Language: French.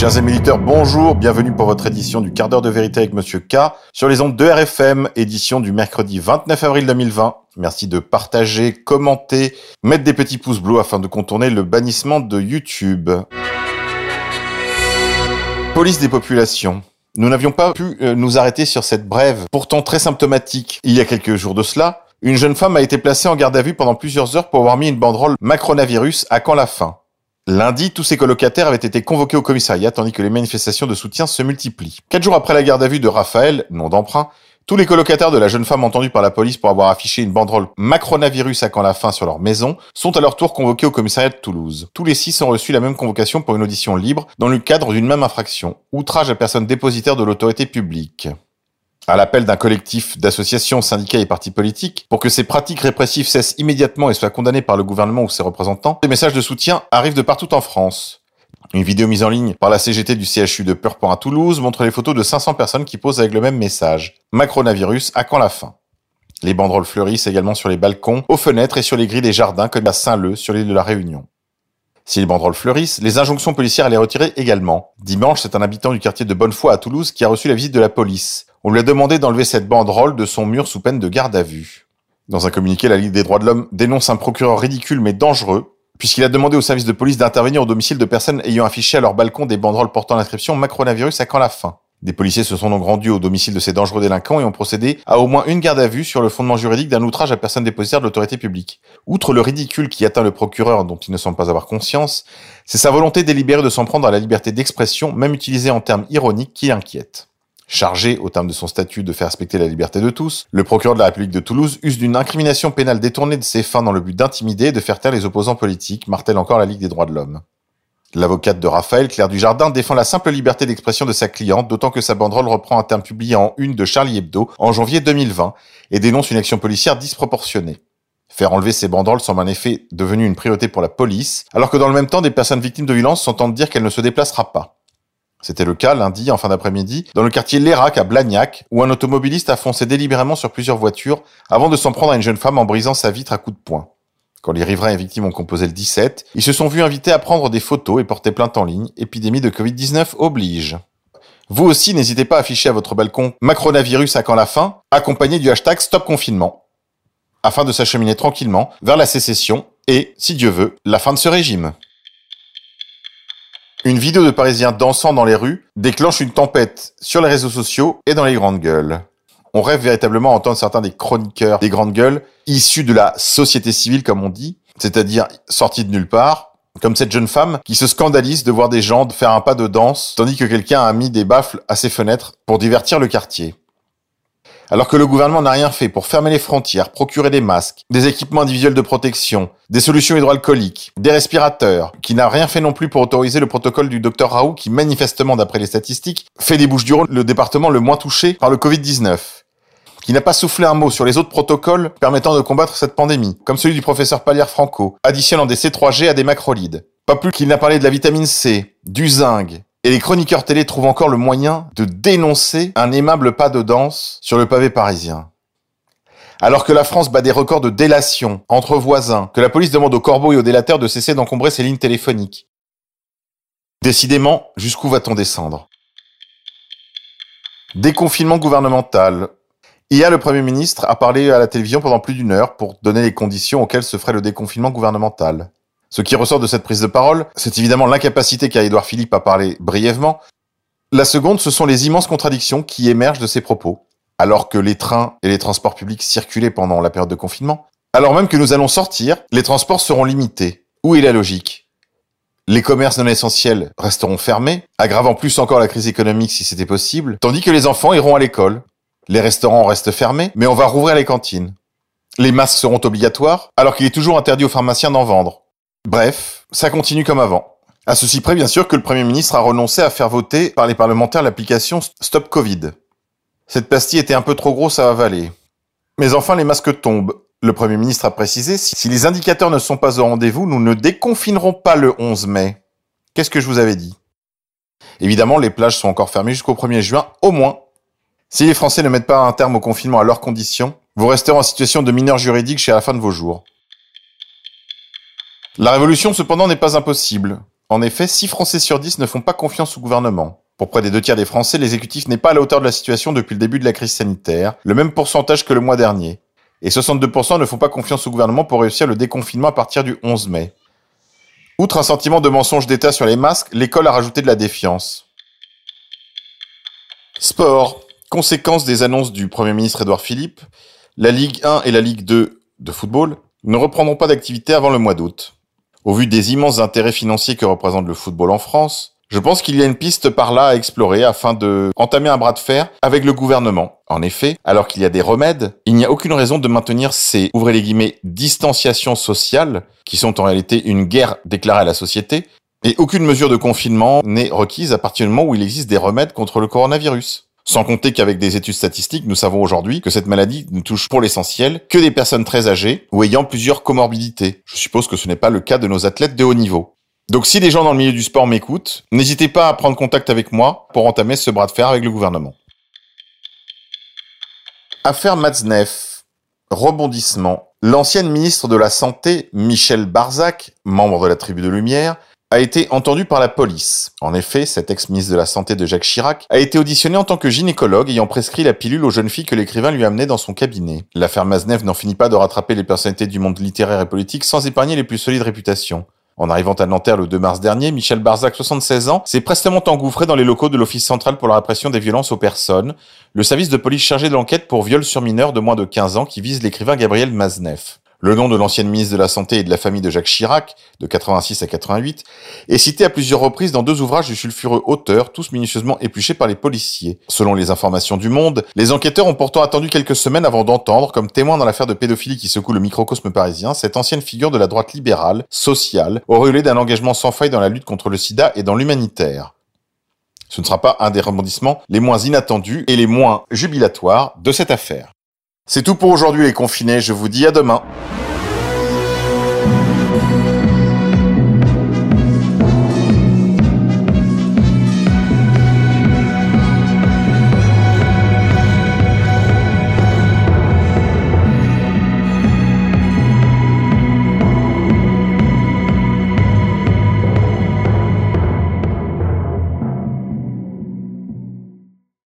Chers amis bonjour, bienvenue pour votre édition du quart d'heure de vérité avec Monsieur K sur les ondes de RFM, édition du mercredi 29 avril 2020. Merci de partager, commenter, mettre des petits pouces bleus afin de contourner le bannissement de YouTube. Police des populations. Nous n'avions pas pu euh, nous arrêter sur cette brève, pourtant très symptomatique. Il y a quelques jours de cela, une jeune femme a été placée en garde à vue pendant plusieurs heures pour avoir mis une banderole Macronavirus à quand la fin? Lundi, tous ses colocataires avaient été convoqués au commissariat tandis que les manifestations de soutien se multiplient. Quatre jours après la garde à vue de Raphaël, nom d'emprunt, tous les colocataires de la jeune femme entendue par la police pour avoir affiché une banderole Macronavirus à quand la fin sur leur maison sont à leur tour convoqués au commissariat de Toulouse. Tous les six ont reçu la même convocation pour une audition libre dans le cadre d'une même infraction, outrage à personne dépositaire de l'autorité publique à l'appel d'un collectif d'associations, syndicats et partis politiques, pour que ces pratiques répressives cessent immédiatement et soient condamnées par le gouvernement ou ses représentants, des messages de soutien arrivent de partout en France. Une vidéo mise en ligne par la CGT du CHU de Purpan à Toulouse montre les photos de 500 personnes qui posent avec le même message. Macronavirus, à quand la fin? Les banderoles fleurissent également sur les balcons, aux fenêtres et sur les grilles des jardins comme à Saint-Leu sur l'île de la Réunion. Si les banderoles fleurissent, les injonctions policières à les retirer également. Dimanche, c'est un habitant du quartier de Bonnefoy à Toulouse qui a reçu la visite de la police. On lui a demandé d'enlever cette banderole de son mur sous peine de garde à vue. Dans un communiqué, la Ligue des droits de l'homme dénonce un procureur ridicule mais dangereux, puisqu'il a demandé au service de police d'intervenir au domicile de personnes ayant affiché à leur balcon des banderoles portant l'inscription Macronavirus à quand la fin? Des policiers se sont donc rendus au domicile de ces dangereux délinquants et ont procédé à au moins une garde à vue sur le fondement juridique d'un outrage à personne dépositaire de l'autorité publique. Outre le ridicule qui atteint le procureur dont il ne semble pas avoir conscience, c'est sa volonté délibérée de s'en prendre à la liberté d'expression, même utilisée en termes ironiques, qui inquiète. Chargé, au terme de son statut, de faire respecter la liberté de tous, le procureur de la République de Toulouse use d'une incrimination pénale détournée de ses fins dans le but d'intimider et de faire taire les opposants politiques, martèle encore la Ligue des droits de l'homme. L'avocate de Raphaël, Claire Dujardin, défend la simple liberté d'expression de sa cliente, d'autant que sa banderole reprend un terme publié en une de Charlie Hebdo en janvier 2020 et dénonce une action policière disproportionnée. Faire enlever ces banderoles semble en effet devenu une priorité pour la police, alors que dans le même temps, des personnes victimes de violences s'entendent dire qu'elle ne se déplacera pas. C'était le cas lundi, en fin d'après-midi, dans le quartier Lérac à Blagnac, où un automobiliste a foncé délibérément sur plusieurs voitures avant de s'en prendre à une jeune femme en brisant sa vitre à coups de poing. Quand les riverains et victimes ont composé le 17, ils se sont vus invités à prendre des photos et porter plainte en ligne. Épidémie de Covid-19 oblige. Vous aussi, n'hésitez pas à afficher à votre balcon Macronavirus à quand la fin, accompagné du hashtag Stop Confinement, afin de s'acheminer tranquillement vers la sécession et, si Dieu veut, la fin de ce régime. Une vidéo de Parisiens dansant dans les rues déclenche une tempête sur les réseaux sociaux et dans les grandes gueules. On rêve véritablement à entendre certains des chroniqueurs des grandes gueules, issus de la société civile, comme on dit, c'est-à-dire sortis de nulle part, comme cette jeune femme qui se scandalise de voir des gens faire un pas de danse, tandis que quelqu'un a mis des baffles à ses fenêtres pour divertir le quartier. Alors que le gouvernement n'a rien fait pour fermer les frontières, procurer des masques, des équipements individuels de protection, des solutions hydroalcooliques, des respirateurs, qui n'a rien fait non plus pour autoriser le protocole du docteur Raoult qui manifestement d'après les statistiques fait des Bouches du Rhône le département le moins touché par le Covid-19 qui n'a pas soufflé un mot sur les autres protocoles permettant de combattre cette pandémie, comme celui du professeur Palière Franco, additionnant des C3G à des macrolides. Pas plus qu'il n'a parlé de la vitamine C, du zinc, et les chroniqueurs télé trouvent encore le moyen de dénoncer un aimable pas de danse sur le pavé parisien. Alors que la France bat des records de délation entre voisins, que la police demande aux corbeaux et aux délateurs de cesser d'encombrer ses lignes téléphoniques. Décidément, jusqu'où va-t-on descendre? Déconfinement gouvernemental, Hier, le Premier ministre a parlé à la télévision pendant plus d'une heure pour donner les conditions auxquelles se ferait le déconfinement gouvernemental. Ce qui ressort de cette prise de parole, c'est évidemment l'incapacité qu'a Édouard Philippe à parler brièvement. La seconde, ce sont les immenses contradictions qui émergent de ses propos. Alors que les trains et les transports publics circulaient pendant la période de confinement, alors même que nous allons sortir, les transports seront limités. Où est la logique? Les commerces non essentiels resteront fermés, aggravant plus encore la crise économique si c'était possible, tandis que les enfants iront à l'école, les restaurants restent fermés, mais on va rouvrir les cantines. Les masques seront obligatoires, alors qu'il est toujours interdit aux pharmaciens d'en vendre. Bref, ça continue comme avant. À ceci près, bien sûr, que le Premier ministre a renoncé à faire voter par les parlementaires l'application Stop Covid. Cette pastille était un peu trop grosse à avaler. Mais enfin, les masques tombent. Le Premier ministre a précisé, si les indicateurs ne sont pas au rendez-vous, nous ne déconfinerons pas le 11 mai. Qu'est-ce que je vous avais dit? Évidemment, les plages sont encore fermées jusqu'au 1er juin, au moins. Si les Français ne mettent pas un terme au confinement à leurs conditions, vous resterez en situation de mineur juridique chez la fin de vos jours. La révolution, cependant, n'est pas impossible. En effet, 6 Français sur 10 ne font pas confiance au gouvernement. Pour près des deux tiers des Français, l'exécutif n'est pas à la hauteur de la situation depuis le début de la crise sanitaire, le même pourcentage que le mois dernier. Et 62% ne font pas confiance au gouvernement pour réussir le déconfinement à partir du 11 mai. Outre un sentiment de mensonge d'État sur les masques, l'école a rajouté de la défiance. Sport. Conséquence des annonces du Premier ministre Édouard Philippe, la Ligue 1 et la Ligue 2 de football ne reprendront pas d'activité avant le mois d'août. Au vu des immenses intérêts financiers que représente le football en France, je pense qu'il y a une piste par là à explorer afin de entamer un bras de fer avec le gouvernement. En effet, alors qu'il y a des remèdes, il n'y a aucune raison de maintenir ces, ouvrez les guillemets, distanciations sociales, qui sont en réalité une guerre déclarée à la société, et aucune mesure de confinement n'est requise à partir du moment où il existe des remèdes contre le coronavirus. Sans compter qu'avec des études statistiques, nous savons aujourd'hui que cette maladie ne touche pour l'essentiel que des personnes très âgées ou ayant plusieurs comorbidités. Je suppose que ce n'est pas le cas de nos athlètes de haut niveau. Donc si des gens dans le milieu du sport m'écoutent, n'hésitez pas à prendre contact avec moi pour entamer ce bras de fer avec le gouvernement. Affaire Matzneff. Rebondissement. L'ancienne ministre de la Santé, Michel Barzac, membre de la tribu de Lumière, a été entendu par la police. En effet, cet ex-ministre de la Santé de Jacques Chirac a été auditionné en tant que gynécologue ayant prescrit la pilule aux jeunes filles que l'écrivain lui amenait dans son cabinet. L'affaire Maznev n'en finit pas de rattraper les personnalités du monde littéraire et politique sans épargner les plus solides réputations. En arrivant à Nanterre le 2 mars dernier, Michel Barzac, 76 ans, s'est prestement engouffré dans les locaux de l'Office central pour la répression des violences aux personnes, le service de police chargé de l'enquête pour viol sur mineurs de moins de 15 ans qui vise l'écrivain Gabriel Maznev. Le nom de l'ancienne ministre de la Santé et de la famille de Jacques Chirac, de 86 à 88, est cité à plusieurs reprises dans deux ouvrages du sulfureux auteur, tous minutieusement épluchés par les policiers. Selon les informations du Monde, les enquêteurs ont pourtant attendu quelques semaines avant d'entendre, comme témoin dans l'affaire de pédophilie qui secoue le microcosme parisien, cette ancienne figure de la droite libérale, sociale, auréolée d'un engagement sans faille dans la lutte contre le sida et dans l'humanitaire. Ce ne sera pas un des rebondissements les moins inattendus et les moins jubilatoires de cette affaire. C'est tout pour aujourd'hui les confinés, je vous dis à demain.